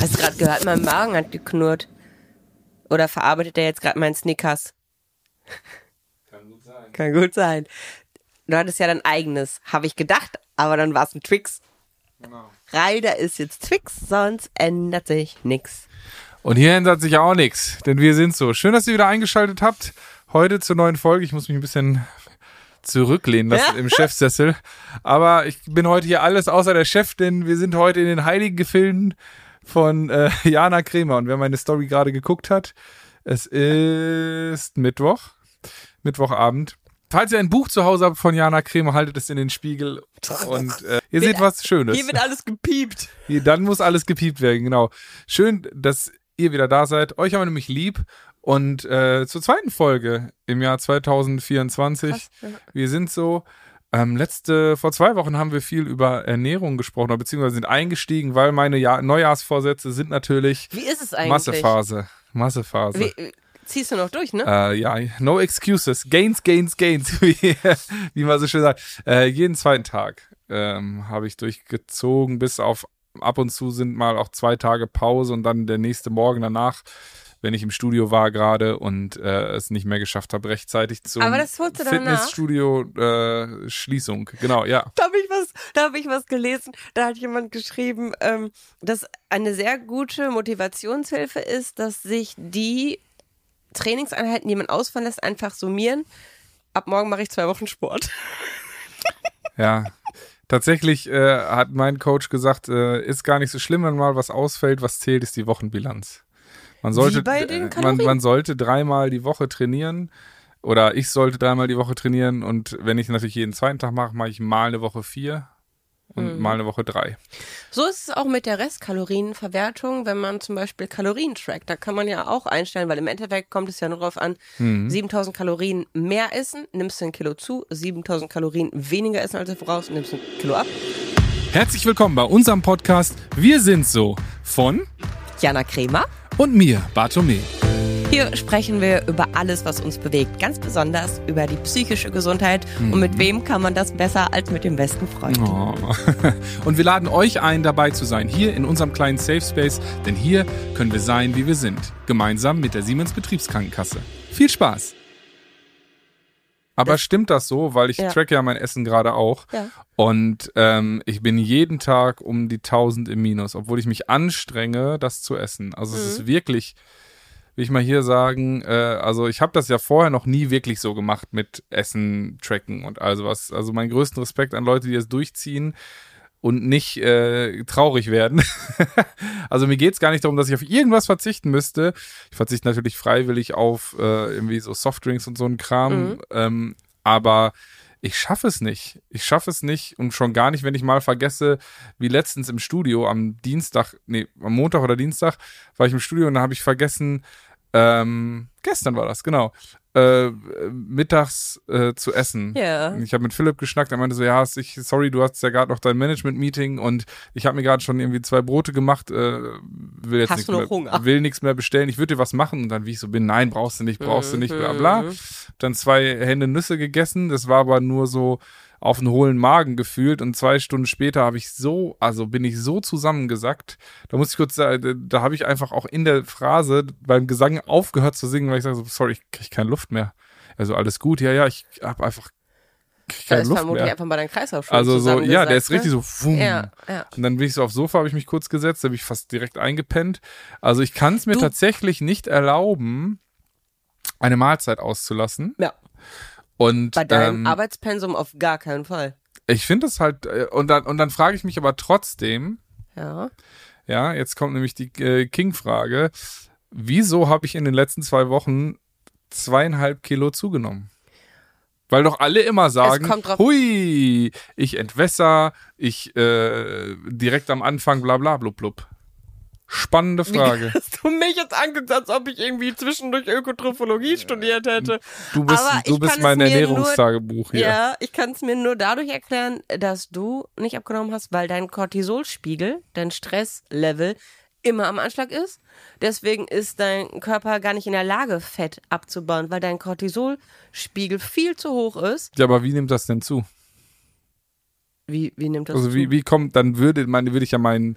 Hast du gerade gehört, mein Magen hat geknurrt. Oder verarbeitet er jetzt gerade meinen Snickers? Kann gut sein. Kann gut sein. Du hattest ja dein eigenes, habe ich gedacht, aber dann war es ein Twix. Genau. Reider ist jetzt Twix, sonst ändert sich nix. Und hier ändert sich auch nichts, denn wir sind so. Schön, dass ihr wieder eingeschaltet habt. Heute zur neuen Folge. Ich muss mich ein bisschen zurücklehnen lassen im Chefsessel. Aber ich bin heute hier alles außer der Chef, denn wir sind heute in den heiligen Gefilden von äh, Jana Kremer. Und wer meine Story gerade geguckt hat, es ist Mittwoch, Mittwochabend. Falls ihr ein Buch zu Hause habt von Jana Kremer, haltet es in den Spiegel und äh, ihr seht was Schönes. Hier wird alles gepiept. Hier, Dann muss alles gepiept werden, genau. Schön, dass ihr wieder da seid. Euch haben wir nämlich lieb. Und äh, zur zweiten Folge im Jahr 2024. Krass, ja. Wir sind so. Ähm, letzte, vor zwei Wochen haben wir viel über Ernährung gesprochen, beziehungsweise sind eingestiegen, weil meine Jahr Neujahrsvorsätze sind natürlich Wie ist es eigentlich? Massephase. Massephase. Wie, wie- ziehst du noch durch, ne? Äh, ja, no excuses. Gains, gains, gains, wie, wie man so schön sagt. Äh, jeden zweiten Tag ähm, habe ich durchgezogen, bis auf ab und zu sind mal auch zwei Tage Pause und dann der nächste Morgen danach, wenn ich im Studio war gerade und äh, es nicht mehr geschafft habe, rechtzeitig zum Aber das holst du danach? Fitnessstudio äh, Schließung. Genau, ja. Da habe ich was, da habe ich was gelesen. Da hat jemand geschrieben, ähm, dass eine sehr gute Motivationshilfe ist, dass sich die Trainingseinheiten, die man ausfallen lässt, einfach summieren. Ab morgen mache ich zwei Wochen Sport. Ja. Tatsächlich äh, hat mein Coach gesagt, äh, ist gar nicht so schlimm, wenn mal was ausfällt. Was zählt, ist die Wochenbilanz. Man sollte, äh, man, man sollte dreimal die Woche trainieren. Oder ich sollte dreimal die Woche trainieren. Und wenn ich natürlich jeden zweiten Tag mache, mache ich mal eine Woche vier und Mhm. mal eine Woche drei. So ist es auch mit der Restkalorienverwertung, wenn man zum Beispiel Kalorien trackt. Da kann man ja auch einstellen, weil im Endeffekt kommt es ja nur darauf an, Mhm. 7000 Kalorien mehr essen, nimmst du ein Kilo zu, 7000 Kalorien weniger essen als du voraus, nimmst ein Kilo ab. Herzlich willkommen bei unserem Podcast Wir sind so von Jana Kremer. und mir, Bartome. Hier sprechen wir über alles, was uns bewegt, ganz besonders über die psychische Gesundheit. Und mit wem kann man das besser als mit dem besten Freund? Oh. Und wir laden euch ein, dabei zu sein, hier in unserem kleinen Safe Space, denn hier können wir sein, wie wir sind, gemeinsam mit der Siemens Betriebskrankenkasse. Viel Spaß! Aber stimmt das so, weil ich Ja. track ja mein Essen gerade auch Ja. und ähm, ich bin jeden Tag um die 1000 im Minus, obwohl ich mich anstrenge, das zu essen. Also es ist wirklich, will ich mal hier sagen, äh, also ich habe das ja vorher noch nie wirklich so gemacht mit Essen, Tracken und also was. Also meinen größten Respekt an Leute, die das durchziehen und nicht äh, traurig werden. also mir geht's gar nicht darum, dass ich auf irgendwas verzichten müsste. Ich verzichte natürlich freiwillig auf äh, irgendwie so Softdrinks und so ein Kram. Ähm, aber ich schaffe es nicht. Ich schaffe es nicht und schon gar nicht, wenn ich mal vergesse, wie letztens im Studio am Dienstag, nee, am Montag oder Dienstag war ich im Studio und da habe ich vergessen, ähm, gestern war das, genau, äh, mittags äh, zu essen. Ja. Ich habe mit Philipp geschnackt, er meinte so, ja, ich, sorry, du hast ja gerade noch dein Management-Meeting und ich habe mir gerade schon irgendwie zwei Brote gemacht, äh, will jetzt Hast nichts du noch mehr, Hunger? will nichts mehr bestellen, ich würde dir was machen und dann wie ich so bin, nein, brauchst du nicht, brauchst du nicht, bla Mhm. bla. Dann zwei Hände Nüsse gegessen, das war aber nur so auf einen hohlen Magen gefühlt und zwei Stunden später habe ich so, also bin ich so zusammengesackt, da muss ich kurz sagen, da habe ich einfach auch in der Phrase beim Gesang aufgehört zu singen, weil ich sage so, sorry, ich kriege keine Luft mehr. Also alles gut, ja, ja, ich habe einfach krieg Da keine ist Luft vermutlich mehr. einfach mal dein Kreislauf schon Also so, ja, der ist richtig ne? so, wumm. Ja, ja. Und dann bin ich so aufs Sofa, habe ich mich kurz gesetzt, da bin ich fast direkt eingepennt. Also ich kann es mir Du- tatsächlich nicht erlauben, eine Mahlzeit auszulassen. Ja. Und Bei deinem ähm, Arbeitspensum auf gar keinen Fall. ich finde es halt, äh, und dann, und dann frage ich mich aber trotzdem, Ja. ja, jetzt kommt nämlich die äh, King-Frage, wieso habe ich in den letzten zwei Wochen zweieinhalb Kilo zugenommen? Weil doch alle immer sagen, hui, ich entwässer, ich äh, direkt am Anfang bla bla blub blub. Spannende Frage. Hast du mich jetzt angeguckt, als ob ich irgendwie zwischendurch Ökotrophologie studiert hätte? Du bist, Aber du bist mein Ernährungstagebuch hier. Ja, ich kann es mir nur dadurch erklären, dass du nicht abgenommen hast, weil dein Cortisolspiegel, dein Stresslevel immer am Anschlag ist. Deswegen ist dein Körper gar nicht in der Lage, Fett abzubauen, weil dein Cortisolspiegel viel zu hoch ist. Ja, aber wie nimmt das denn zu? Wie, wie nimmt das Also zu? wie, wie kommt, dann würde, meine, würde ich ja meinen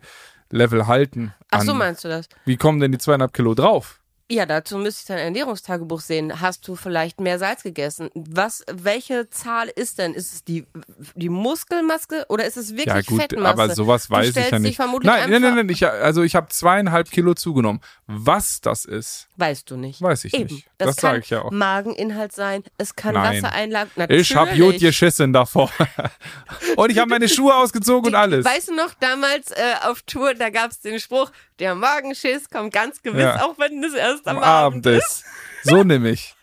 Level halten. Ach so meinst du das? Wie kommen denn die zweieinhalb Kilo drauf? Ja, dazu müsste ich dein Ernährungstagebuch sehen. Hast du vielleicht mehr Salz gegessen? Was, welche Zahl ist denn? Ist es die, die Muskelmaske oder ist es wirklich Ja gut, Fettmasse? aber sowas weiß ich ja nicht. Nein, nein, einfach- nein, nein, ich, also ich habe zweieinhalb Kilo zugenommen. Was das ist, Weißt du nicht. weiß ich Eben. nicht. Das, Das kann sage ich ja auch. Mageninhalt sein, es kann Nein. Wassereinlagen. Natürlich. Ich habe gut geschissen davor. und ich habe meine Schuhe ausgezogen und alles. Weißt du noch, damals äh, auf Tour, da gab es den Spruch, der Magenschiss kommt ganz gewiss, Ja. auch wenn es erst am, am Abend ist. ist. So nehme ich.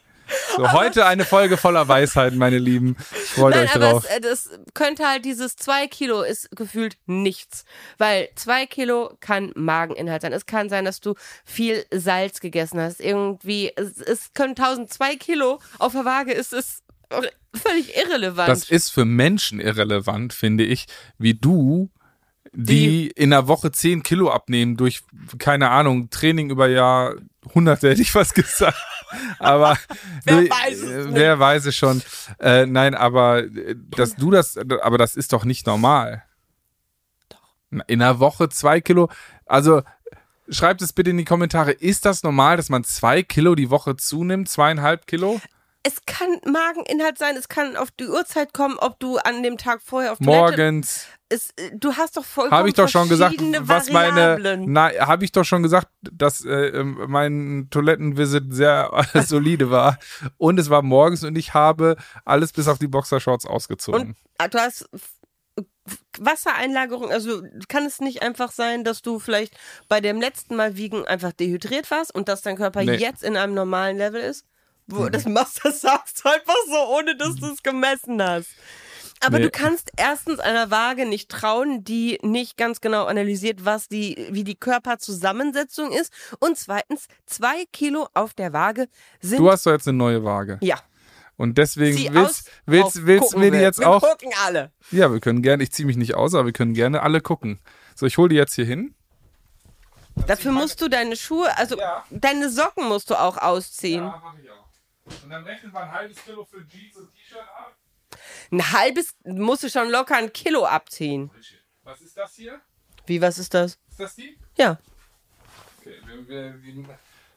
So, heute eine Folge voller Weisheit, meine Lieben. Ich freue Nein, euch aber drauf. es, äh, das könnte halt dieses zwei Kilo ist gefühlt nichts. Weil zwei Kilo kann Mageninhalt sein. Es kann sein, dass du viel Salz gegessen hast. Irgendwie, es, es können 1002 Kilo auf der Waage ist es völlig irrelevant. Das ist für Menschen irrelevant, finde ich, wie du, die, in einer Woche 10 Kilo abnehmen durch, keine Ahnung, Training über Jahrhunderte, hätte ich was gesagt. Aber Wer du- weiß es nicht. wer weiß es schon. Äh, nein, aber äh, dass du das, aber das ist doch nicht normal. Doch. In einer Woche zwei Kilo, also schreibt es bitte in die Kommentare, ist das normal, dass man zwei Kilo die Woche zunimmt, zweieinhalb Kilo? Es kann Mageninhalt sein, es kann auf die Uhrzeit kommen, ob du an dem Tag vorher auf Toilette Morgens. es, äh, du hast doch vollkommen Habe ich doch schon gesagt, was meine. Na, habe ich doch schon gesagt, dass äh, ähm, mein Toilettenvisit sehr solide war. Und es war morgens und ich habe alles bis auf die Boxershorts ausgezogen. Und ah, du hast Wassereinlagerung, also kann es nicht einfach sein, dass du vielleicht bei dem letzten Mal wiegen einfach dehydriert warst und dass dein Körper Nee. Jetzt in einem normalen Level ist? Wo das machst, das sagst du einfach so, ohne dass du es gemessen hast. Aber Nee. du kannst erstens einer Waage nicht trauen, die nicht ganz genau analysiert, was die, wie die Körperzusammensetzung ist. Und zweitens, zwei Kilo auf der Waage sind. du hast doch jetzt eine neue Waage. ja. Und deswegen Zieh willst, willst, willst mir die wir. jetzt wir auch. gucken alle. Ja, wir können gerne, ich ziehe mich nicht aus, aber wir können gerne alle gucken. So, ich hole die jetzt hier hin. Dafür musst du deine Schuhe, also Ja. deine Socken musst du auch ausziehen. mache ich auch. Und dann rechnen wir ein halbes Kilo für Jeans und T-Shirt ab. Ein halbes musst du schon locker ein Kilo abziehen. Was ist das hier? Wie, was ist das? Ist das die? Ja. Okay, wir, wir, wir,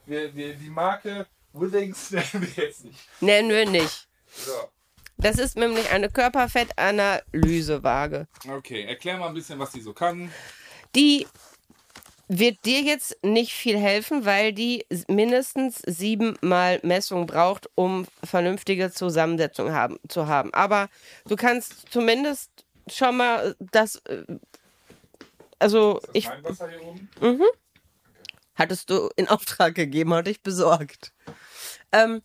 wir, wir, die Marke Withings nennen wir jetzt nicht. Nennen wir nicht. So, Das ist nämlich eine Körperfettanalysewaage. okay, erklär mal ein bisschen, was die so kann. Die wird dir jetzt nicht viel helfen, weil die mindestens siebenmal Messung braucht, um vernünftige Zusammensetzung haben, zu haben. Aber du kannst zumindest schon mal das, äh, also das ich oben? hattest du in Auftrag gegeben, hatte ich besorgt. Ähm,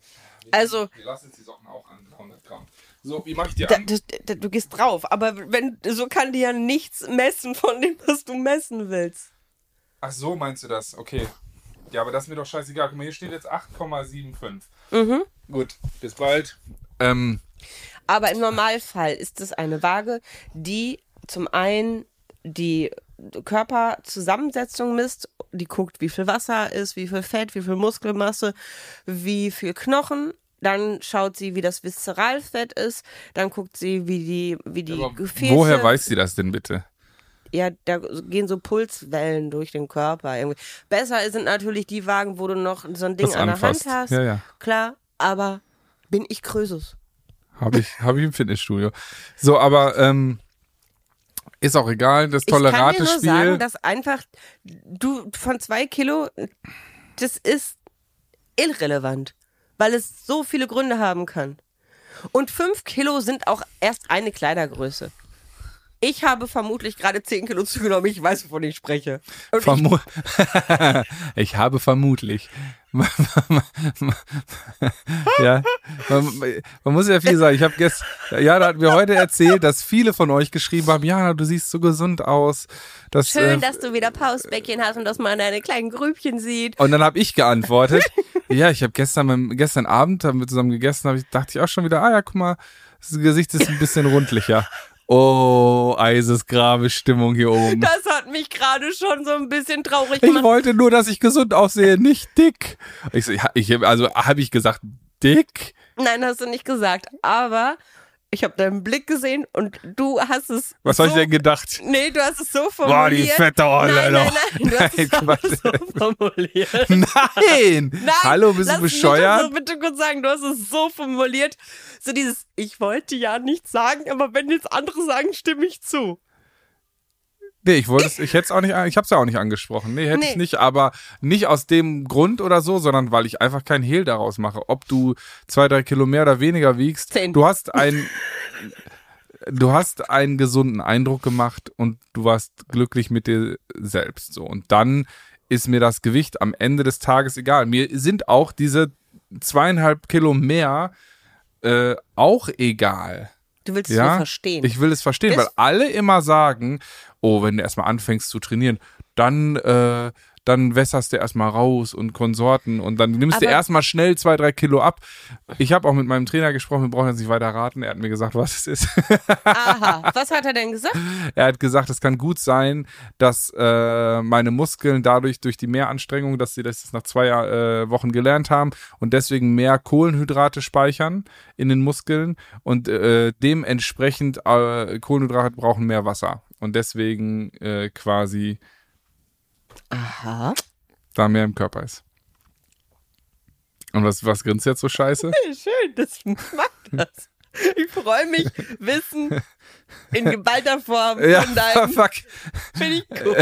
also Wir lassen jetzt die Socken auch an, 100 Gramm. So, wie mache ich die Da, das, da, du gehst drauf, aber wenn so kann die ja nichts messen von dem, was du messen willst. Ach so, meinst du das? Okay. Ja, aber das ist mir doch scheißegal. Guck mal, hier steht jetzt 8,75. Mhm. Gut, bis bald. Ähm, Aber im Normalfall ist es eine Waage, die zum einen die Körperzusammensetzung misst, die guckt, wie viel Wasser ist, wie viel Fett, wie viel Muskelmasse, wie viel Knochen. Dann schaut sie, wie das Viszeralfett ist. Dann guckt sie, wie die, wie die aber Gefäße. woher weiß sie das denn bitte? Ja, da gehen so Pulswellen durch den Körper. Irgendwie. Besser sind natürlich die Wagen, wo du noch so ein Ding Das an der anfasst. Hand hast. Ja, ja. Klar, aber bin ich Krösus. Habe ich, hab ich im Fitnessstudio. So, aber ähm, ist auch egal. Das Ich kann dir nur sagen, dass einfach du von zwei Kilo, das ist irrelevant, weil es so viele Gründe haben kann. Und fünf Kilo sind auch erst eine Kleidergröße. Ich habe vermutlich gerade zehn Kilo zugenommen. Ich weiß, wovon ich spreche. Vermu ich habe vermutlich. ja, man, man muss ja viel sagen. Ich habe gestern, Jana hat mir heute erzählt, dass viele von euch geschrieben haben, Jana, du siehst so gesund aus. Das, schön, äh, dass du wieder Pausbäckchen hast und dass man deine kleinen Grübchen sieht. und dann habe ich geantwortet, ja, ich habe gestern, gestern Abend haben wir zusammen gegessen, hab ich, dachte ich auch schon wieder, ah ja, guck mal, das Gesicht ist ein bisschen rundlicher. Oh, eisesgrabe Stimmung hier oben. Das hat mich gerade schon so ein bisschen traurig Ich gemacht. wollte nur, dass ich gesund aussehe, nicht dick. Ich, ich also habe ich gesagt, dick? Nein, hast du nicht gesagt. Aber Ich habe deinen Blick gesehen und du hast es. Was so, habe ich denn gedacht? Nee, du hast es so formuliert. Boah, die fette Olle, nein, nein, nein, du hast es Nein, so formuliert. Nein! Nein, Hallo, bist du bescheuert? das so bitte kurz sagen, du hast es so formuliert. So dieses, ich wollte ja nichts sagen, aber wenn jetzt andere sagen, stimme ich zu. Nee, ich wollte es, ich hätte es auch nicht, ich habe es ja auch nicht angesprochen. Nee, hätte Nee. ich nicht, aber nicht aus dem Grund oder so, sondern weil ich einfach kein Hehl daraus mache. Ob du zwei, drei Kilo mehr oder weniger wiegst, Zehn. du hast ein, du hast einen gesunden Eindruck gemacht und du warst glücklich mit dir selbst, so. Und dann ist mir das Gewicht am Ende des Tages egal. Mir sind auch diese zweieinhalb Kilo mehr äh, auch egal. Du willst es Ja, nur verstehen. Ich will es verstehen, Das- weil alle immer sagen, oh, wenn du erstmal anfängst zu trainieren, dann, äh, dann wässerst du erstmal raus und Konsorten und dann nimmst du Aber- erstmal schnell zwei, drei Kilo ab. Ich habe auch mit meinem Trainer gesprochen, wir brauchen jetzt nicht weiter raten. Er hat mir gesagt, was es ist. Aha, was hat er denn gesagt? er hat gesagt, es kann gut sein, dass äh, meine Muskeln dadurch, durch die Mehranstrengung, dass sie das nach zwei äh, Wochen gelernt haben und deswegen mehr Kohlenhydrate speichern in den Muskeln und äh, dementsprechend äh, Kohlenhydrate brauchen mehr Wasser und deswegen äh, quasi Aha. da mehr im Körper ist. Und was, was grinst jetzt so scheiße? Schön, das macht das. Ich freue mich, Wissen in geballter Form ja, von deinem. fuck. Finde ich gut.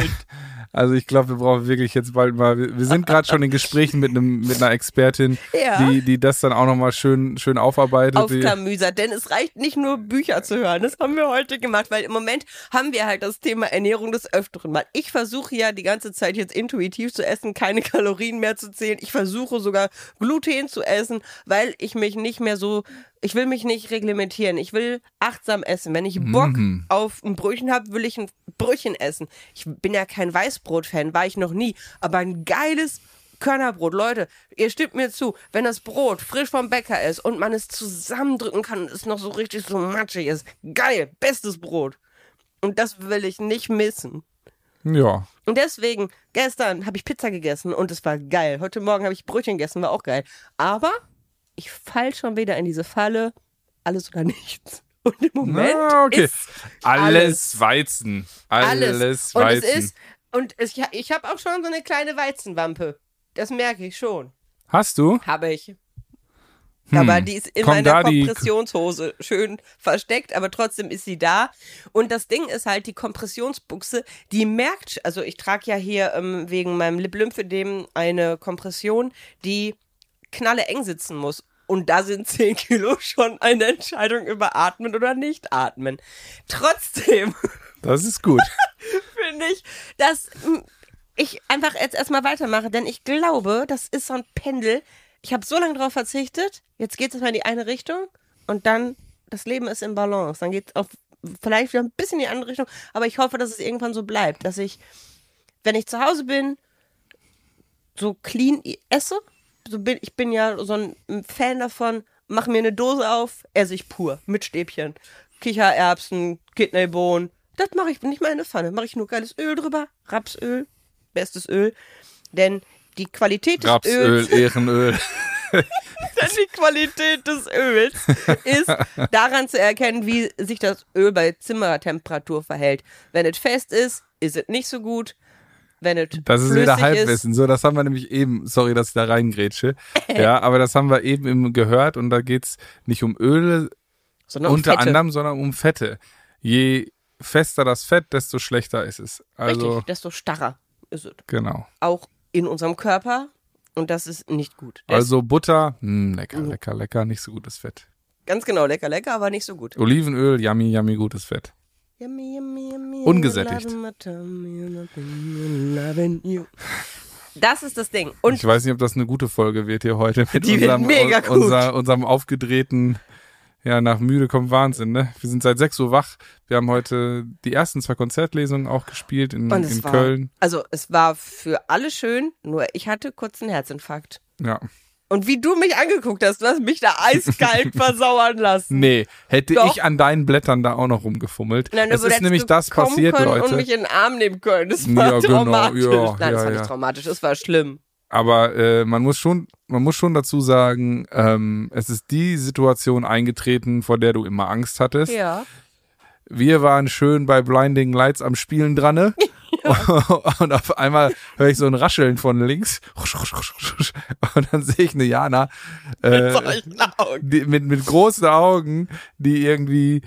Also ich glaube, wir brauchen wirklich jetzt bald mal. Wir, wir sind gerade schon in Gesprächen mit einem mit einer Expertin, Ja. die die das dann auch noch mal schön schön aufarbeitet. Aufklamüsert, denn es reicht nicht nur Bücher zu hören. Das haben wir heute gemacht, weil im Moment haben wir halt das Thema Ernährung des Öfteren mal. Ich versuche ja die ganze Zeit jetzt intuitiv zu essen, keine Kalorien mehr zu zählen. Ich versuche sogar Gluten zu essen, weil ich mich nicht mehr so, ich will mich nicht reglementieren. Ich will achtsam essen. Wenn ich Bock Mhm. auf ein Brötchen habe, will ich ein Brötchen essen. Ich bin ja kein Weißbrot-Fan, war ich noch nie, aber ein geiles Körnerbrot, Leute, ihr stimmt mir zu, wenn das Brot frisch vom Bäcker ist und man es zusammendrücken kann und es noch so richtig so matschig ist, geil, bestes Brot. Und das will ich nicht missen. ja. Und deswegen, gestern habe ich Pizza gegessen und es war geil. Heute Morgen habe ich Brötchen gegessen, war auch geil. Aber ich fall schon wieder in diese Falle, alles oder nichts. Und im Moment Ah, okay. ist Alles, Weizen. Alles, alles. Weizen. Und es ist, und es, ich, habe auch schon so eine kleine Weizenwampe. Das merke ich schon. Hast du? Habe ich. Aber die ist in Kommt meiner Hm. Kompressionshose schön versteckt, aber trotzdem ist sie da. Und das Ding ist halt, die Kompressionsbuchse, die merkt, also ich trage ja hier ähm, wegen meinem Lip-Lymphedem eine Kompression, die knalle eng sitzen muss. Und da sind 10 Kilo schon eine Entscheidung über atmen oder nicht atmen. Trotzdem Das ist gut. finde ich, dass ich einfach jetzt erstmal weitermache, denn ich glaube, das ist so ein Pendel. Ich habe so lange darauf verzichtet, jetzt geht es mal in die eine Richtung und dann, das Leben ist in Balance. Dann geht es auf vielleicht wieder ein bisschen in die andere Richtung, aber ich hoffe, dass es irgendwann so bleibt, dass ich, wenn ich zu Hause bin, so clean esse. So bin, ich bin ja so ein Fan davon, mach mir eine Dose auf, esse ich pur, mit Stäbchen. Kichererbsen, Kidneybohnen. Das mache ich nicht mal in eine Pfanne. Mache ich nur geiles Öl drüber. Rapsöl, bestes Öl. Denn die Qualität des Rapsöl, Öls, Ehrenöl. denn die Qualität des Öls ist daran zu erkennen, wie sich das Öl bei Zimmertemperatur verhält. Wenn es fest ist, ist es nicht so gut. Wenn es Das ist wieder ist, Halbwissen. So, das haben wir nämlich eben, sorry, dass ich da reingrätsche. Ja, aber das haben wir eben gehört und da geht's nicht um Öle sondern um unter Fette. anderem, sondern um Fette. Je fester das Fett, desto schlechter ist es. Also, Richtig, desto starrer ist es. genau. Auch in unserem Körper. Und das ist nicht gut. Das Also Butter, mh, lecker, Mhm. lecker, lecker, nicht so gutes Fett. Ganz genau, lecker, lecker, aber nicht so gut. Olivenöl, yummy, yummy, gutes Fett. Ungesättigt. Das ist das Ding. Und Ich weiß nicht, ob das eine gute Folge wird hier heute mit Die wird unserem, mega gut. Unser, unserem aufgedrehten, ja, nach müde kommt Wahnsinn, ne? Wir sind seit 6 Uhr wach. Wir haben heute die ersten zwei Konzertlesungen auch gespielt in, Und es in war, Köln. Also es war für alle schön, nur ich hatte kurz einen Herzinfarkt. Ja. Und wie du mich angeguckt hast, du hast mich da eiskalt versauern lassen. Nee, hätte Doch. ich an deinen Blättern da auch noch rumgefummelt. Nein, es ist nämlich das passiert, können Leute. und mich in den Arm nehmen können. Das war Ja, genau, traumatisch. ja, Nein, das ja, war ja. nicht traumatisch, das war schlimm. aber äh, man muss schon, man muss schon dazu sagen, ähm, es ist die Situation eingetreten, vor der du immer Angst hattest. Ja. Wir waren schön bei Blinding Lights am Spielen dran. Und auf einmal höre ich so ein Rascheln von links. Und dann sehe ich eine Jana äh, die, mit, mit großen Augen, die irgendwie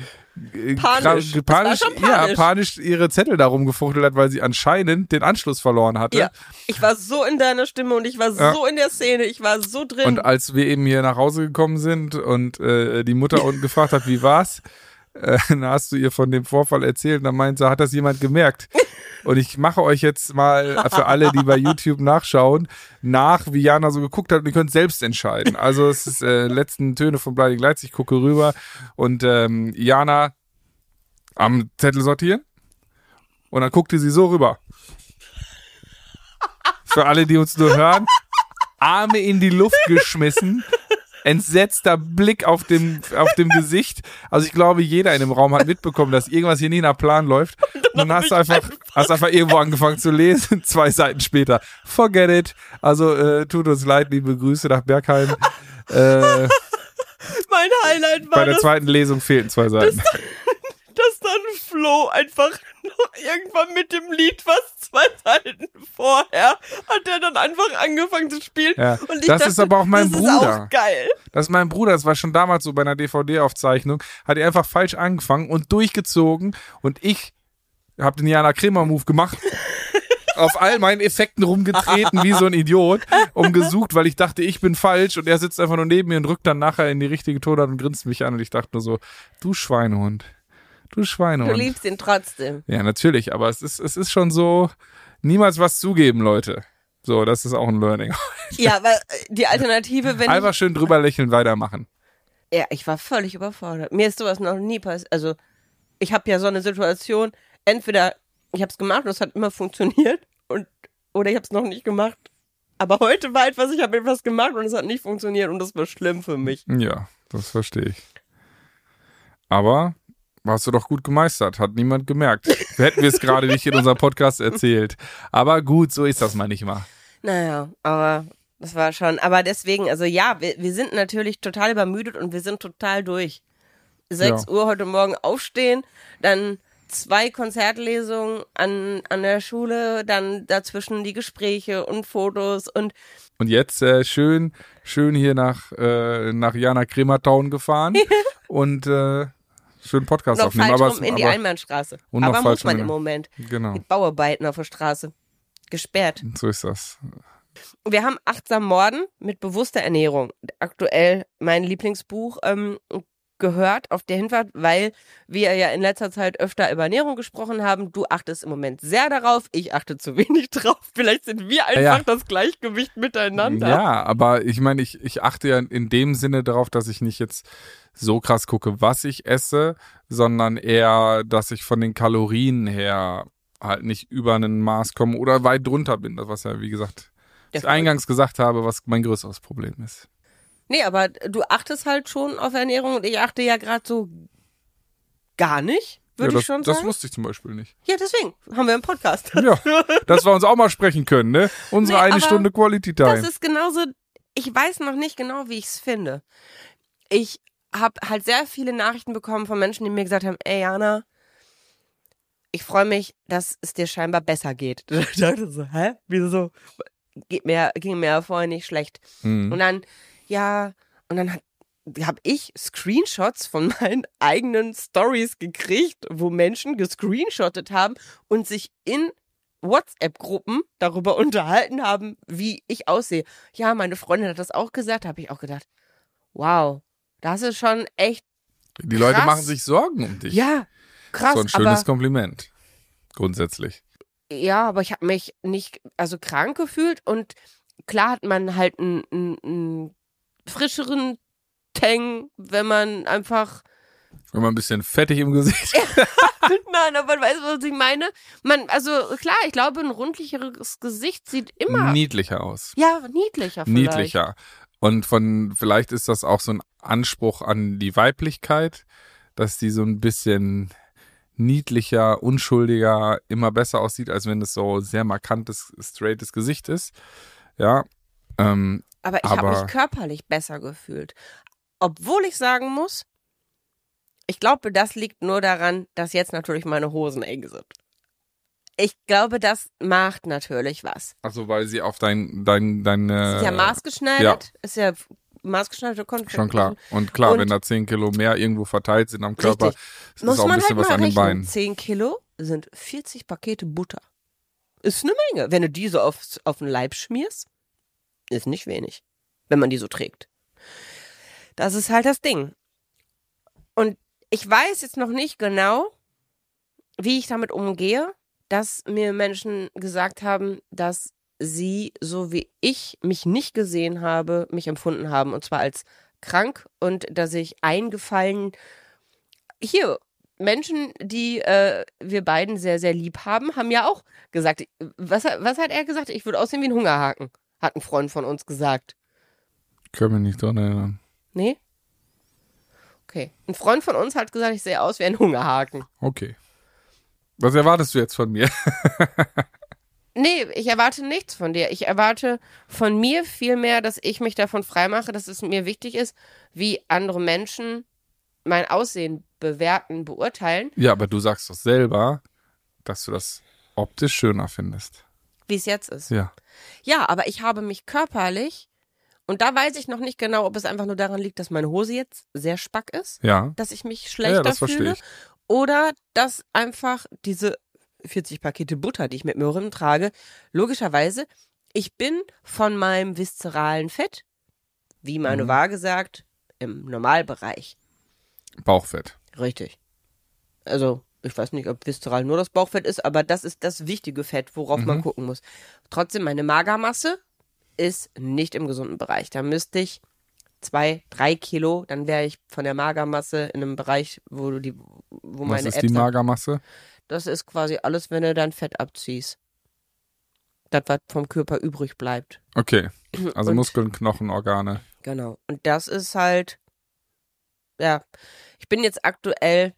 äh, Panisch. panisch, schon Ja, panisch. panisch ihre Zettel darum gefuchtelt hat, weil sie anscheinend den Anschluss verloren hatte. Ja. Ich war so in deiner Stimme und ich war Ja. so in der Szene, ich war so drin. Und als wir eben hier nach Hause gekommen sind und äh, die Mutter unten gefragt hat, wie war's, äh, dann hast du ihr von dem Vorfall erzählt und dann meint sie, hat das jemand gemerkt? Und ich mache euch jetzt mal für alle, die bei YouTube nachschauen, nach, wie Jana so geguckt hat und ihr könnt selbst entscheiden. Also es ist äh, letzten Töne von Blinding Lights, ich gucke rüber und ähm, Jana am Zettel sortieren und dann guckte sie so rüber. Für alle, die uns nur hören, Arme in die Luft geschmissen, entsetzter Blick auf dem, auf dem Gesicht. Also ich glaube, jeder in dem Raum hat mitbekommen, dass irgendwas hier nie nach Plan läuft. Und dann hast du einfach, hast einfach irgendwo angefangen zu lesen, zwei Seiten später. Forget it. Also äh, tut uns leid, liebe Grüße nach Bergheim. Äh, mein Highlight war, bei der zweiten Lesung fehlten zwei Seiten. Dass dann Flo einfach noch irgendwann mit dem Lied, was zwei Seiten vorher, hat er dann einfach angefangen zu spielen. Ja, das dachte, ist aber auch mein das Bruder. Ist auch geil. Das ist mein Bruder, das war schon damals so bei einer DVD-Aufzeichnung, hat er einfach falsch angefangen und durchgezogen und ich habe den Jana Kremer Move gemacht. auf all meinen Effekten rumgetreten wie so ein Idiot, um gesucht, weil ich dachte, ich bin falsch und er sitzt einfach nur neben mir und rückt dann nachher in die richtige Tonart und grinst mich an und ich dachte nur so, du Schweinehund, du Du Schweinehund. liebst ihn trotzdem. Ja, natürlich, aber es ist, es ist schon so, niemals was zugeben, Leute. So, das ist auch ein Learning. Ja, aber äh, die Alternative, wenn Einfach schön drüber lächeln, weitermachen. ja, ich war völlig überfordert. Mir ist sowas noch nie passiert. Also, ich habe ja so eine Situation, entweder ich habe es gemacht und es hat immer funktioniert und oder ich habe es noch nicht gemacht. Aber heute war etwas, ich habe etwas gemacht und es hat nicht funktioniert und das war schlimm für mich. Ja, das verstehe ich. Aber hast du doch gut gemeistert, hat niemand gemerkt. Hätten wir es gerade nicht in unserem Podcast erzählt. Aber gut, so ist das manchmal. Naja, aber das war schon. Aber deswegen, also ja, wir, wir sind natürlich total übermüdet und wir sind total durch. 6 Ja. Uhr heute Morgen aufstehen, dann zwei Konzertlesungen an, an der Schule, dann dazwischen die Gespräche und Fotos und Und jetzt äh, schön, schön hier nach, äh, nach Jana Kremertown gefahren und äh, schön Podcast aufnehmen. Aber, rum in die aber Einbahnstraße. Und Aber muss man im. Moment. genau, Die Bauarbeiten auf der Straße. Gesperrt. so ist das. Wir haben Achtsam Morden mit bewusster Ernährung. Aktuell mein Lieblingsbuch ähm, gehört auf der Hinfahrt, weil wir ja in letzter Zeit öfter über Ernährung gesprochen haben. Du achtest im Moment sehr darauf, ich achte zu wenig drauf. Vielleicht sind wir einfach Ja. das Gleichgewicht miteinander. Ja, aber ich meine, ich, ich achte ja in dem Sinne darauf, dass ich nicht jetzt so krass gucke, was ich esse, sondern eher, dass ich von den Kalorien her halt nicht über ein Maß komme oder weit drunter bin. Das was ja, wie gesagt, ich eingangs gesagt habe, was mein größeres Problem ist. Nee, aber du achtest halt schon auf Ernährung und ich achte ja gerade so gar nicht, würde ja, das, ich schon das sagen. wusste ich zum Beispiel nicht. ja, deswegen haben wir einen Podcast. Ja, dass wir uns auch mal sprechen können, ne? Unsere Nee, eine Stunde Quality Time. Das ist genauso, ich weiß noch nicht genau, wie ich es finde. Ich habe halt sehr viele Nachrichten bekommen von Menschen, die mir gesagt haben, ey Jana, ich freue mich, dass es dir scheinbar besser geht. Ich dachte so, hä? Wieso so? Geht mir, ging mir ja vorher nicht schlecht. Mhm. Und dann, ja, und dann habe ich Screenshots von meinen eigenen Stories gekriegt, wo Menschen gescreenshottet haben und sich in WhatsApp-Gruppen darüber unterhalten haben, wie ich aussehe. Ja, meine Freundin hat das auch gesagt, habe ich auch gedacht, wow, das ist schon echt, Die Leute krass. machen sich Sorgen um dich. ja, krass. so ein schönes aber, Kompliment. Grundsätzlich. ja, aber ich habe mich nicht, also krank gefühlt und klar hat man halt einen, einen, einen frischeren Tang, wenn man einfach Wenn man ein bisschen fettig im Gesicht Nein, aber weißt du, was ich meine? Man, also klar, ich glaube, ein rundlicheres Gesicht sieht immer niedlicher aus. ja niedlicher vielleicht. Niedlicher. Und von, vielleicht ist das auch so ein Anspruch an die Weiblichkeit, dass die so ein bisschen niedlicher, unschuldiger, immer besser aussieht, als wenn es so sehr markantes, straightes Gesicht ist. Ja, Ähm, Aber ich habe mich körperlich besser gefühlt. Obwohl ich sagen muss, ich glaube, das liegt nur daran, dass jetzt natürlich meine Hosen eng sind. Ich glaube, das macht natürlich was. also weil sie auf dein, dein, dein, Es ist ja maßgeschneidert, ist ja maßgeschneiderte Konfetti. Schon klar. Und klar, Und- wenn da 10 Kilo mehr irgendwo verteilt sind am Körper, Richtig. ist Muss auch ein bisschen halt was an den. Beinen. 10 Kilo sind 40 Pakete Butter. Ist eine Menge. Wenn du die so aufs, auf den Leib schmierst, ist nicht wenig. Wenn man die so trägt. Das ist halt das Ding. Und ich weiß jetzt noch nicht genau, wie ich damit umgehe, dass mir Menschen gesagt haben, dass sie, so wie ich mich nicht gesehen habe, mich empfunden haben. Und zwar als krank und dass ich eingefallen. Hier, Menschen, die äh, wir beiden sehr, sehr lieb haben, haben ja auch gesagt, was, was hat er gesagt? Ich würde aussehen wie ein Hungerhaken, hat ein Freund von uns gesagt. Können wir nicht dran erinnern. Nee? Okay. Ein Freund von uns hat gesagt, ich sehe aus wie ein Hungerhaken. Okay. Was erwartest du jetzt von mir? Nee, ich erwarte nichts von dir. Ich erwarte von mir vielmehr, dass ich mich davon freimache, dass es mir wichtig ist, wie andere Menschen mein Aussehen bewerten, beurteilen, Ja, aber du sagst doch selber, dass du das optisch schöner findest. Wie es jetzt ist. Ja. Ja, aber ich habe mich körperlich, und da weiß ich noch nicht genau, ob es einfach nur daran liegt, dass meine Hose jetzt sehr spack ist, Ja. dass ich mich schlechter ja, fühle, oder dass einfach diese 40 Pakete Butter, die ich mit mir rumtrage, logischerweise, ich bin von meinem viszeralen Fett, wie meine Mhm. Waage sagt, im Normalbereich. Bauchfett. Richtig. Also, ich weiß nicht, ob viszeral nur das Bauchfett ist, aber das ist das wichtige Fett, worauf man Mhm. gucken muss. Trotzdem, meine Magermasse ist nicht im gesunden Bereich. Da müsste ich zwei, drei Kilo, dann wäre ich von der Magermasse in einem Bereich, wo du die, wo Was meine ist Apps die Magermasse? Das ist quasi alles, wenn du dein Fett abziehst. Das, was vom Körper übrig bleibt. Okay. Also Und- Muskeln, Knochen, Organe. Genau. Und das ist halt, ja, ich bin jetzt aktuell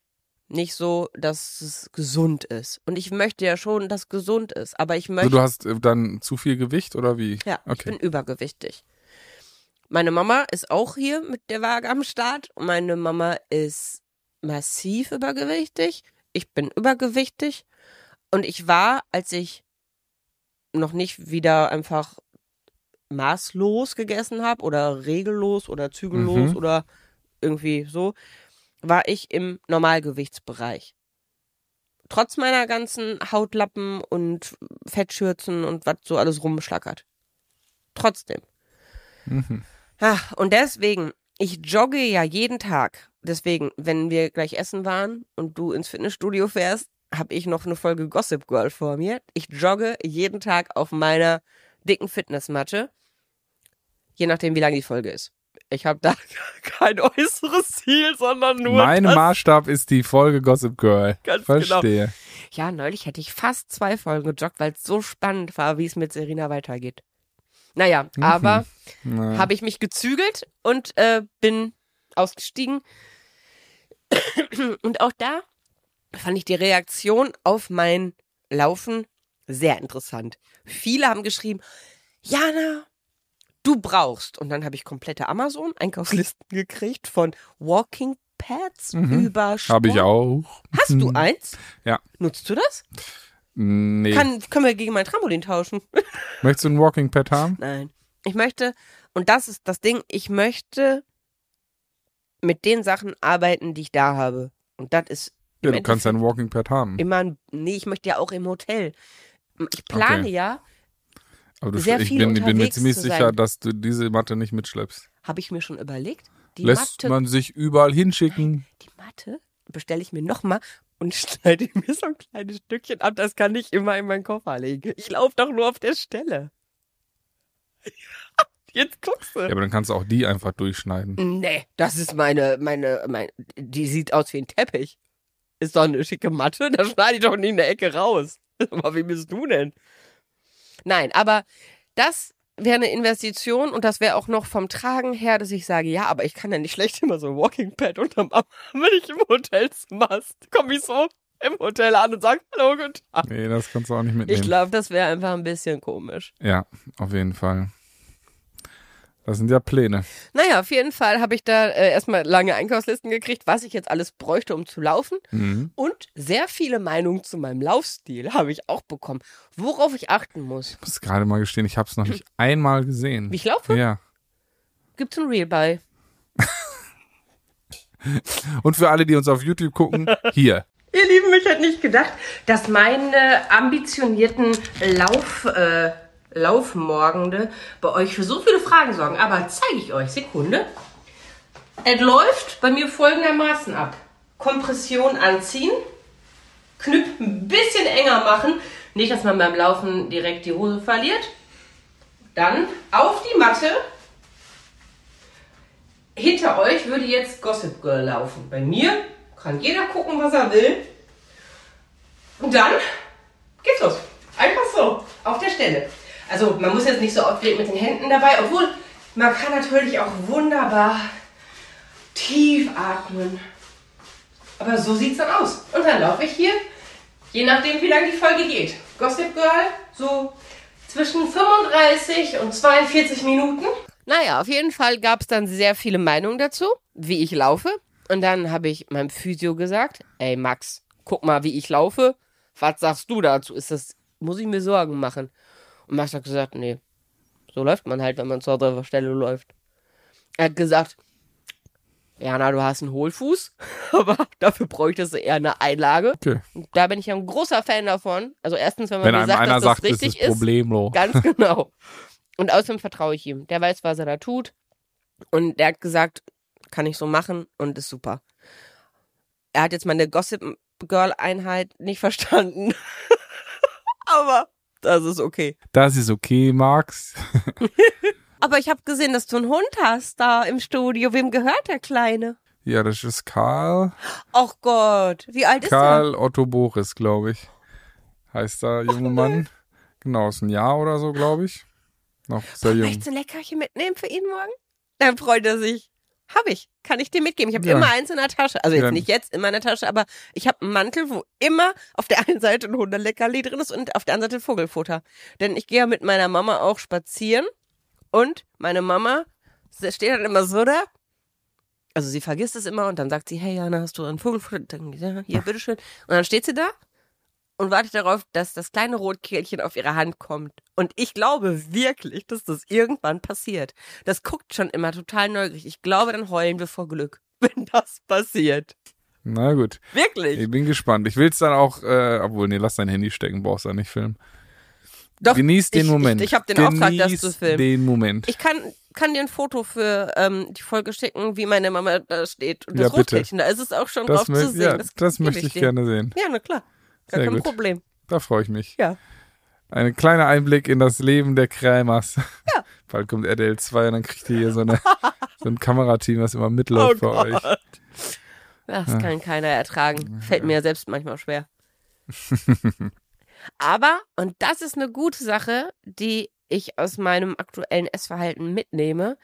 nicht so, dass es gesund ist. Und ich möchte ja schon, dass es gesund ist. Aber ich Also möchte, du hast äh, dann zu viel Gewicht oder wie? ja, ich okay. bin übergewichtig. Meine Mama ist auch hier mit der Waage am Start. Meine Mama ist massiv übergewichtig. Ich bin übergewichtig. Und ich war, als ich noch nicht wieder einfach maßlos gegessen habe oder regellos oder zügellos Mhm. oder irgendwie so, war ich im Normalgewichtsbereich. Trotz meiner ganzen Hautlappen und Fettschürzen und was so alles rumschlackert. Trotzdem. Mhm. Ach, und deswegen, ich jogge ja jeden Tag. Deswegen, wenn wir gleich essen waren und du ins Fitnessstudio fährst, habe ich noch eine Folge Gossip Girl vor mir. Ich jogge jeden Tag auf meiner dicken Fitnessmatte. Je nachdem, wie lang die Folge ist. Ich habe da kein äußeres Ziel, sondern nur. Mein. Maßstab ist die Folge Gossip Girl. Ganz genau. Verstehe. Ja, neulich hätte ich fast zwei Folgen gejoggt, weil es so spannend war, wie es mit Serena weitergeht. Naja, Mhm. aber Na, habe ich mich gezügelt und äh, bin ausgestiegen. Und auch da fand ich die Reaktion auf mein Laufen sehr interessant. Viele haben geschrieben, Jana, du brauchst. Und dann habe ich komplette Amazon-Einkaufslisten gekriegt von Walking Pads Mhm. über Habe ich auch. Hast du Mhm. eins? Ja. Nutzt du das? Nee. Kann, können wir gegen mein Trampolin tauschen? Möchtest du ein Walking Pad haben? Nein. Ich möchte, und das ist das Ding, ich möchte mit den Sachen arbeiten, die ich da habe. Und das ist Ja, du kannst ja ein Walking Pad haben. immer, ein- nee, ich möchte ja auch im Hotel. Ich plane Okay. ja, Aber du, sehr ich viel bin, bin mir ziemlich sicher, dass du diese Matte nicht mitschleppst. habe ich mir schon überlegt, die Lässt Matte, man sich überall hinschicken. die Matte bestelle ich mir nochmal und schneide mir so ein kleines Stückchen ab. Das kann ich immer in meinen Koffer legen. Ich laufe doch nur auf der Stelle. Jetzt guckst du. Ja, aber dann kannst du auch die einfach durchschneiden. Nee, das ist meine, meine, meine, die sieht aus wie ein Teppich. Ist doch eine schicke Matte, da schneide ich doch nie in der Ecke raus. Aber wie bist du denn? Nein, aber das wäre eine Investition und das wäre auch noch vom Tragen her, dass ich sage, ja, aber ich kann ja nicht schlecht immer so ein Walking Pad unterm Arm, wenn ich im Hotelzimmer komme ich so im Hotel an und sage, hallo, guten Tag. Nee, das kannst du auch nicht Ich mitnehmen. glaube, das wäre einfach ein bisschen komisch. Ja, auf jeden Fall. Das sind ja Pläne. Naja, auf jeden Fall habe ich da äh, erstmal lange Einkaufslisten gekriegt, was ich jetzt alles bräuchte, um zu laufen. Mhm. Und sehr viele Meinungen zu meinem Laufstil habe ich auch bekommen, worauf ich achten muss. Ich muss gerade mal gestehen, ich habe es noch nicht einmal gesehen. Wie ich laufe? Ja. Gibt's ein Reel bei. Und für alle, die uns auf YouTube gucken, hier. Ihr Lieben, ich hätte nicht gedacht, dass meine ambitionierten Lauf, äh, Laufmorgende bei euch für so viele Fragen sorgen. Aber zeige ich euch. Sekunde. Es läuft bei mir folgendermaßen ab. Kompression anziehen, Knüpp ein bisschen enger machen, nicht, dass man beim Laufen direkt die Hose verliert. Dann auf die Matte. Hinter euch würde jetzt Gossip Girl laufen. Bei mir kann jeder gucken, was er will. Und dann geht's los. Einfach so, auf der Stelle. Also man muss jetzt nicht so aufgeregt mit den Händen dabei, obwohl man kann natürlich auch wunderbar tief atmen. Aber so sieht's dann aus. Und dann laufe ich hier, je nachdem wie lange die Folge geht. Gossip Girl, so zwischen 35 und 42 Minuten. Naja, auf jeden Fall gab es dann sehr viele Meinungen dazu, wie ich laufe. Und dann habe ich meinem Physio gesagt, ey Max, guck mal, wie ich laufe. Was sagst du dazu? Ist das, muss ich mir Sorgen machen? Und Max hat gesagt, nee, so läuft man halt, wenn man zur Stelle läuft. Er hat gesagt, Jana, du hast einen Hohlfuß, aber dafür bräuchtest du eher eine Einlage. Okay. Und da bin ich ein großer Fan davon. Also erstens, wenn man Wenn mir sagt, dass das sagt, es richtig ist problemlos. Ganz genau. Und außerdem vertraue ich ihm. Der weiß, was er da tut. Und der hat gesagt, kann ich so machen und ist super. Er hat jetzt meine Gossip Girl Einheit nicht verstanden. Aber das ist okay. Das ist okay, Max. Aber ich habe gesehen, dass du einen Hund hast da im Studio. Wem gehört der Kleine? Ja, das ist Karl. Ach Gott, wie alt ist Karl Otto Boris, glaube ich. Heißt der junge Mann. Genau, ist ein Jahr oder so, glaube ich. Noch sehr jung. Möchtest du ein Leckerchen mitnehmen für ihn morgen? Dann freut er sich. Hab ich. Kann ich dir mitgeben. Ich habe Ja. immer eins in der Tasche. Also jetzt Ja. nicht jetzt in meiner Tasche, aber ich habe einen Mantel, wo immer auf der einen Seite ein Hundeleckerli drin ist und auf der anderen Seite Vogelfutter. Denn ich gehe ja mit meiner Mama auch spazieren und meine Mama steht dann immer so da. Also sie vergisst es immer und dann sagt sie, hey Jana, hast du ein Vogelfutter? Dann, ja, hier, bitteschön. Und dann steht sie da und wartet darauf, dass das kleine Rotkehlchen auf ihre Hand kommt. Und ich glaube wirklich, dass das irgendwann passiert. Das guckt schon immer total neugierig. Ich glaube, dann heulen wir vor Glück, wenn das passiert. Na gut. Wirklich. Ich bin gespannt. Ich will es dann auch, äh, obwohl, nee, lass dein Handy stecken, brauchst du nicht filmen. Doch, Genieß den ich, Moment. Ich, ich habe den Auftrag, das Genieß zu filmen. den Moment. Ich kann, kann dir ein Foto für ähm, die Folge schicken, wie meine Mama da steht. Und Ja, das bitte. Rotkehlchen, da ist es auch schon das drauf zu sehen. ja, das, gebe möchte ich dir. gerne sehen. Ja, na klar. Gar Sehr kein gut. Problem. Da freue ich mich. Ja. Ein kleiner Einblick in das Leben der Krämers. Ja. Bald kommt RDL 2 und dann kriegt ihr hier so, eine, so ein Kamerateam, das immer mitläuft Oh bei euch. Gott. Das kann keiner ertragen. Fällt mir ja selbst manchmal schwer. Aber, und das ist eine gute Sache, die ich aus meinem aktuellen Essverhalten mitnehme.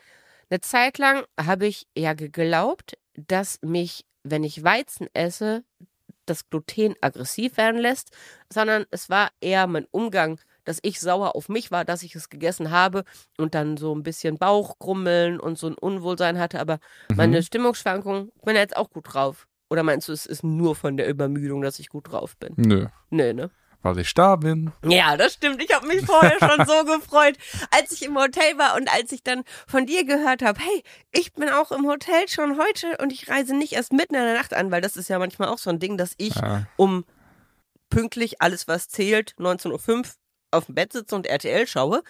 Eine Zeit lang habe ich ja geglaubt, dass mich, wenn ich Weizen esse, das Gluten aggressiv werden lässt, sondern es war eher mein Umgang, dass ich sauer auf mich war, dass ich es gegessen habe und dann so ein bisschen Bauchgrummeln und so ein Unwohlsein hatte. Aber meine Stimmungsschwankungen, ich bin ja jetzt auch gut drauf. Oder meinst du, es ist nur von der Übermüdung, dass ich gut drauf bin? Nö, Nee, ne? Weil ich da bin. Ja, das stimmt. Ich habe mich vorher schon so gefreut, als ich im Hotel war und als ich dann von dir gehört habe, hey, ich bin auch im Hotel schon heute und ich reise nicht erst mitten in der Nacht an, weil das ist ja manchmal auch so ein Ding, dass ich Ja. um pünktlich alles, was zählt, 19.05 Uhr auf dem Bett sitze und RTL schaue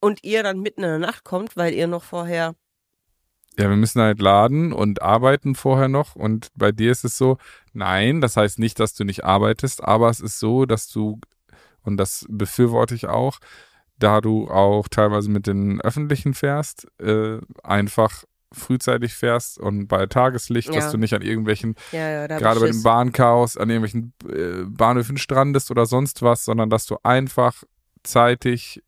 und ihr dann mitten in der Nacht kommt, weil ihr noch vorher Ja, wir müssen halt laden und arbeiten vorher noch. Und bei dir ist es so, nein, das heißt nicht, dass du nicht arbeitest, aber es ist so, dass du, und das befürworte ich auch, da du auch teilweise mit den Öffentlichen fährst, äh, einfach frühzeitig fährst und bei Tageslicht, Ja. dass du nicht an irgendwelchen, ja, ja, gerade bei dem. Bahnchaos, an irgendwelchen äh, Bahnhöfen strandest oder sonst was, sondern dass du einfach zeitig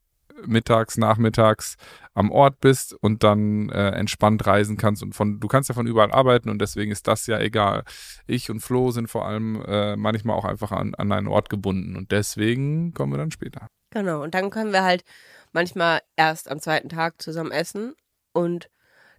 mittags, nachmittags am Ort bist und dann äh, entspannt reisen kannst und von du kannst ja von überall arbeiten und deswegen ist das ja egal. Ich und Flo sind vor allem äh, manchmal auch einfach an, an einen Ort gebunden und deswegen kommen wir dann später. Genau, und dann können wir halt manchmal erst am zweiten Tag zusammen essen Und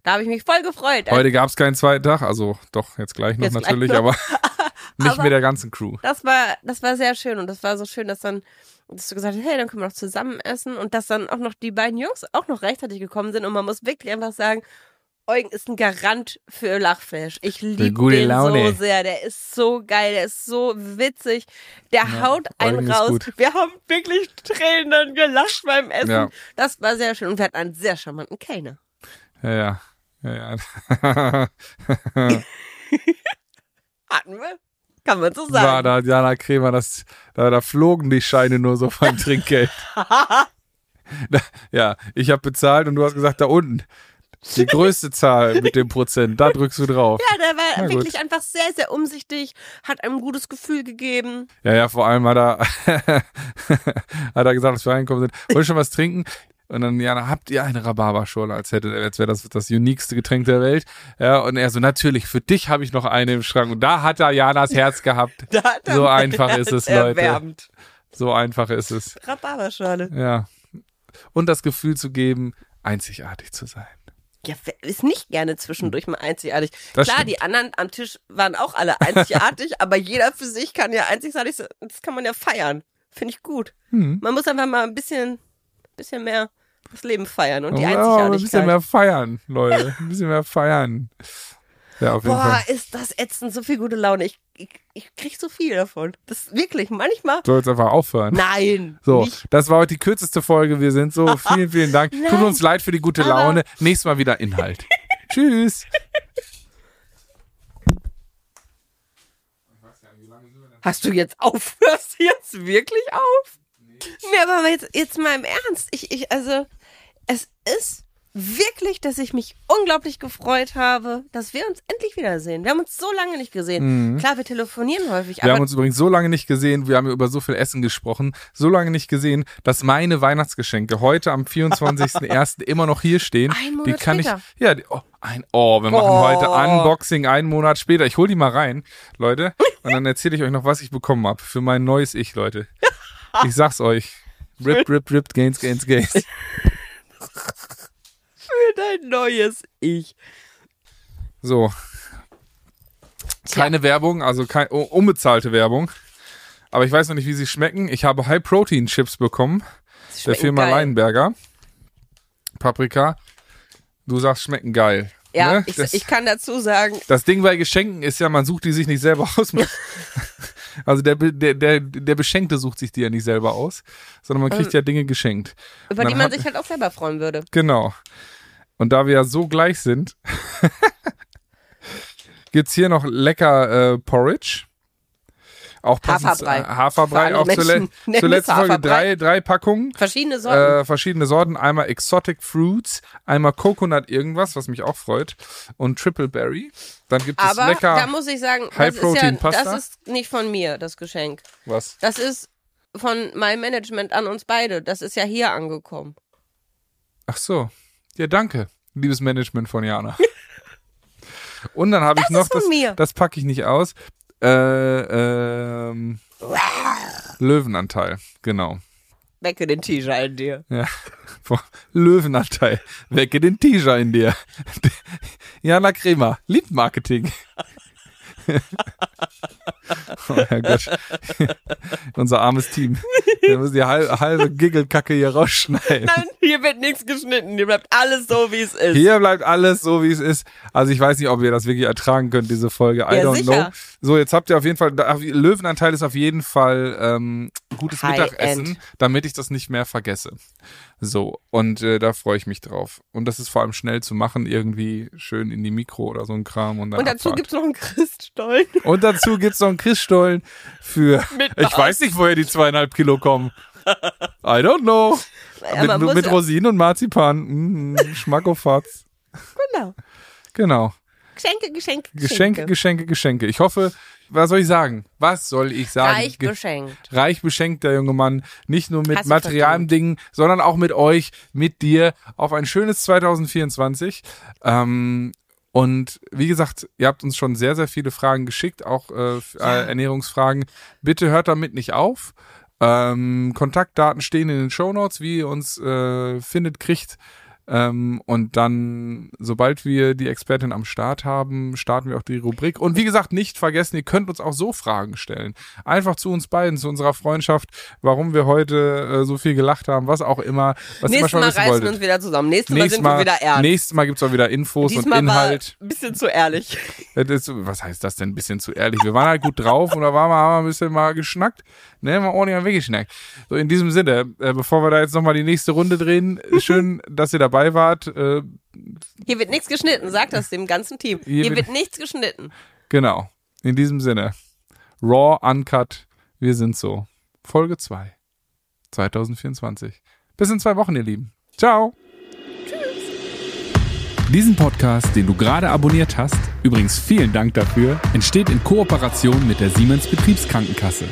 da habe ich mich voll gefreut. Heute gab es keinen zweiten Tag, also doch, jetzt gleich noch Jetzt gleich natürlich, noch. aber nicht Aber- mit der ganzen Crew. Das war, das war sehr schön und das war so schön, dass dann, dass du gesagt hast, hey, dann können wir noch zusammen essen und dass dann auch noch die beiden Jungs auch noch rechtzeitig gekommen sind und man muss wirklich einfach sagen, Eugen ist ein Garant für Lachflash. Ich liebe den Laune. so sehr. Der ist so geil, der ist so witzig. Der haut einen raus. gut. Wir haben wirklich Tränen gelacht beim Essen. Ja. Das war sehr schön und wir hatten einen sehr charmanten Kellner. Ja, ja. ja, ja. Hatten wir? Kann man so War sagen. da Diana Kremer, das, da, da flogen die Scheine nur so beim Trinkgeld. Da- ja, ich habe bezahlt und du hast gesagt, da unten. Die größte Zahl mit dem Prozent, da drückst du drauf. Ja, der war Na gut. wirklich einfach sehr, sehr umsichtig, hat einem ein gutes Gefühl gegeben. Ja, ja, vor allem hat er, hat er gesagt, als wir reingekommen sind, wollt ihr schon was trinken? Und dann, ja, dann habt ihr eine Rhabarberschorle, als hätte, als wäre das das uniqueste Getränk der Welt. Ja, und er so, natürlich, für dich habe ich noch eine im Schrank. Und da hat er Janas Herz gehabt. Er So einfach Herz ist es, Leute. erwärmt. So einfach ist es. Rhabarberschale. Ja. Und das Gefühl zu geben, einzigartig zu sein. Ja, ist nicht gerne zwischendurch mal einzigartig. Das Klar, stimmt. die anderen am Tisch waren auch alle einzigartig, aber jeder für sich kann ja einzigartig sein. Das kann man ja feiern. Finde ich gut. Hm. Man muss einfach mal ein bisschen, bisschen mehr das Leben feiern und die Ja, ein Einzigartigkeit. bisschen mehr feiern, Leute. Ein bisschen mehr feiern. Ja, auf jeden Boah, Fall. ist das ätzend, so viel gute Laune. Ich, ich, ich krieg so viel davon. Das wirklich, manchmal. Soll jetzt einfach aufhören. Nein. So, Nicht. das war heute die kürzeste Folge. Wir sind so. Vielen, vielen Dank. Tut Nein. uns leid für die gute Laune. Nächstes Mal wieder Inhalt. Tschüss. Hast du jetzt auf? Hörst du jetzt wirklich auf? Nee, aber jetzt, jetzt mal im Ernst. Ich, ich, also, es ist wirklich, dass ich mich unglaublich gefreut habe, dass wir uns endlich wiedersehen. Wir haben uns so lange nicht gesehen. Klar, wir telefonieren häufig, Wir haben uns übrigens so lange nicht gesehen, wir haben über so viel Essen gesprochen, so lange nicht gesehen, dass meine Weihnachtsgeschenke heute am 24.01. immer noch hier stehen. Ein Monat die kann später. ich. Ja, oh, ein, oh, wir machen Oh. heute Unboxing einen Monat später. Ich hol die mal rein, Leute, und dann erzähle ich euch noch, was ich bekommen habe für mein neues Ich, Leute. Ich sag's euch. Rip, rip, rip, gains, gains, gains. für dein neues Ich. So. Keine Werbung, also kein, oh, unbezahlte Werbung. Aber ich weiß noch nicht, wie sie schmecken. Ich habe High-Protein-Chips bekommen. Der Firma geil. Leinberger. Paprika. Du sagst, schmecken geil. Ja, Ne? ich, das, ich kann dazu sagen, das Ding bei Geschenken ist ja, man sucht die sich nicht selber aus. also der, der, der, der Beschenkte sucht sich die ja nicht selber aus, sondern man kriegt ja Dinge geschenkt. über die man hat- sich halt auch selber freuen würde. Genau. Und da wir ja so gleich sind, gibt's hier noch lecker äh, Porridge. Auch Haferbrei. äh, Haferbrei, auch es letzten Folge drei, drei Packungen. Verschiedene Sorten. Äh, verschiedene Sorten. Einmal Exotic Fruits, einmal Coconut irgendwas, was mich auch freut, und Triple Berry. Dann gibt es aber lecker. da muss ich sagen, das ist, ja, High-Protein-Pasta? das ist nicht von mir, das Geschenk. was? Das ist von meinem Management an uns beide. Das ist ja hier angekommen. Ach so. Ja, danke, liebes Management von Jana. und dann habe ich noch das. mir. Das packe ich nicht aus. Äh, ähm, Löwenanteil, genau. Wecke den T-Shirt in dir. Ja. Löwenanteil. Wecke den T-Shirt in dir. Jana Kremer, liebt Marketing. oh Herrgott. Unser armes Team. Wir müssen die halbe, halbe Giggelkacke hier rausschneiden. Nein, hier wird nichts geschnitten. Hier bleibt alles so, wie es ist. Hier bleibt alles so, wie es ist. Also ich weiß nicht, ob ihr das wirklich ertragen könnt, diese Folge. I Ja, don't sicher. know. So, jetzt habt ihr auf jeden Fall, Löwenanteil ist auf jeden Fall ähm, gutes High Mittagessen, End. damit ich das nicht mehr vergesse. So, und äh, da freue ich mich drauf. Und das ist vor allem schnell zu machen, irgendwie schön in die Mikro oder so ein Kram. Und, dann Und dazu Abfahrt. gibt's noch einen Christstollen. und dazu gibt's noch einen Christstollen für, ich weiß nicht, woher die zweieinhalb Kilo kommen. I don't know. Ja, man mit mit ja- Rosinen und Marzipan. Mm, Schmackofatz. Genau. Genau. Geschenke, Geschenke, Geschenke, Geschenke, Geschenke. Ich hoffe, was soll ich sagen? Was soll ich sagen? Reich beschenkt. Reich beschenkt der junge Mann, nicht nur mit materialen Dingen, sondern auch mit euch, mit dir, auf ein schönes 2024. Ähm, und wie gesagt, ihr habt uns schon sehr, sehr viele Fragen geschickt, auch äh, f- Ja. äh, Ernährungsfragen. Bitte hört damit nicht auf. Ähm, Kontaktdaten stehen in den Shownotes, wie ihr uns äh, findet, kriegt. Ähm, und dann, sobald wir die Expertin am Start haben, starten wir auch die Rubrik. Und wie gesagt, nicht vergessen, ihr könnt uns auch so Fragen stellen. Einfach zu uns beiden, zu unserer Freundschaft, warum wir heute äh, so viel gelacht haben, was auch immer. Was Nächstes ihr Mal reißen wolltet. wir uns wieder zusammen. Nächstes Mal Nächstes sind Mal, wir wieder ernst. nächstes Mal gibt's auch wieder Infos Diesmal und Inhalt. war ein bisschen zu ehrlich. Ist, was heißt das denn? Ein bisschen zu ehrlich. Wir waren halt gut drauf und da waren wir, haben wir ein bisschen mal geschnackt. Ne, mal ordentlich mal weggeschnackt. So, in diesem Sinne, äh, bevor wir da jetzt nochmal die nächste Runde drehen, schön, dass ihr dabei wart. Äh, Hier wird nichts geschnitten, sag das dem ganzen Team. Hier Hier, wird- wird nichts geschnitten. genau. In diesem Sinne. Raw, Uncut, wir sind so. Folge 2. 2024. Bis in zwei Wochen, ihr Lieben. Ciao. Diesen Podcast, den du gerade abonniert hast, übrigens vielen Dank dafür, entsteht in Kooperation mit der Siemens Betriebskrankenkasse.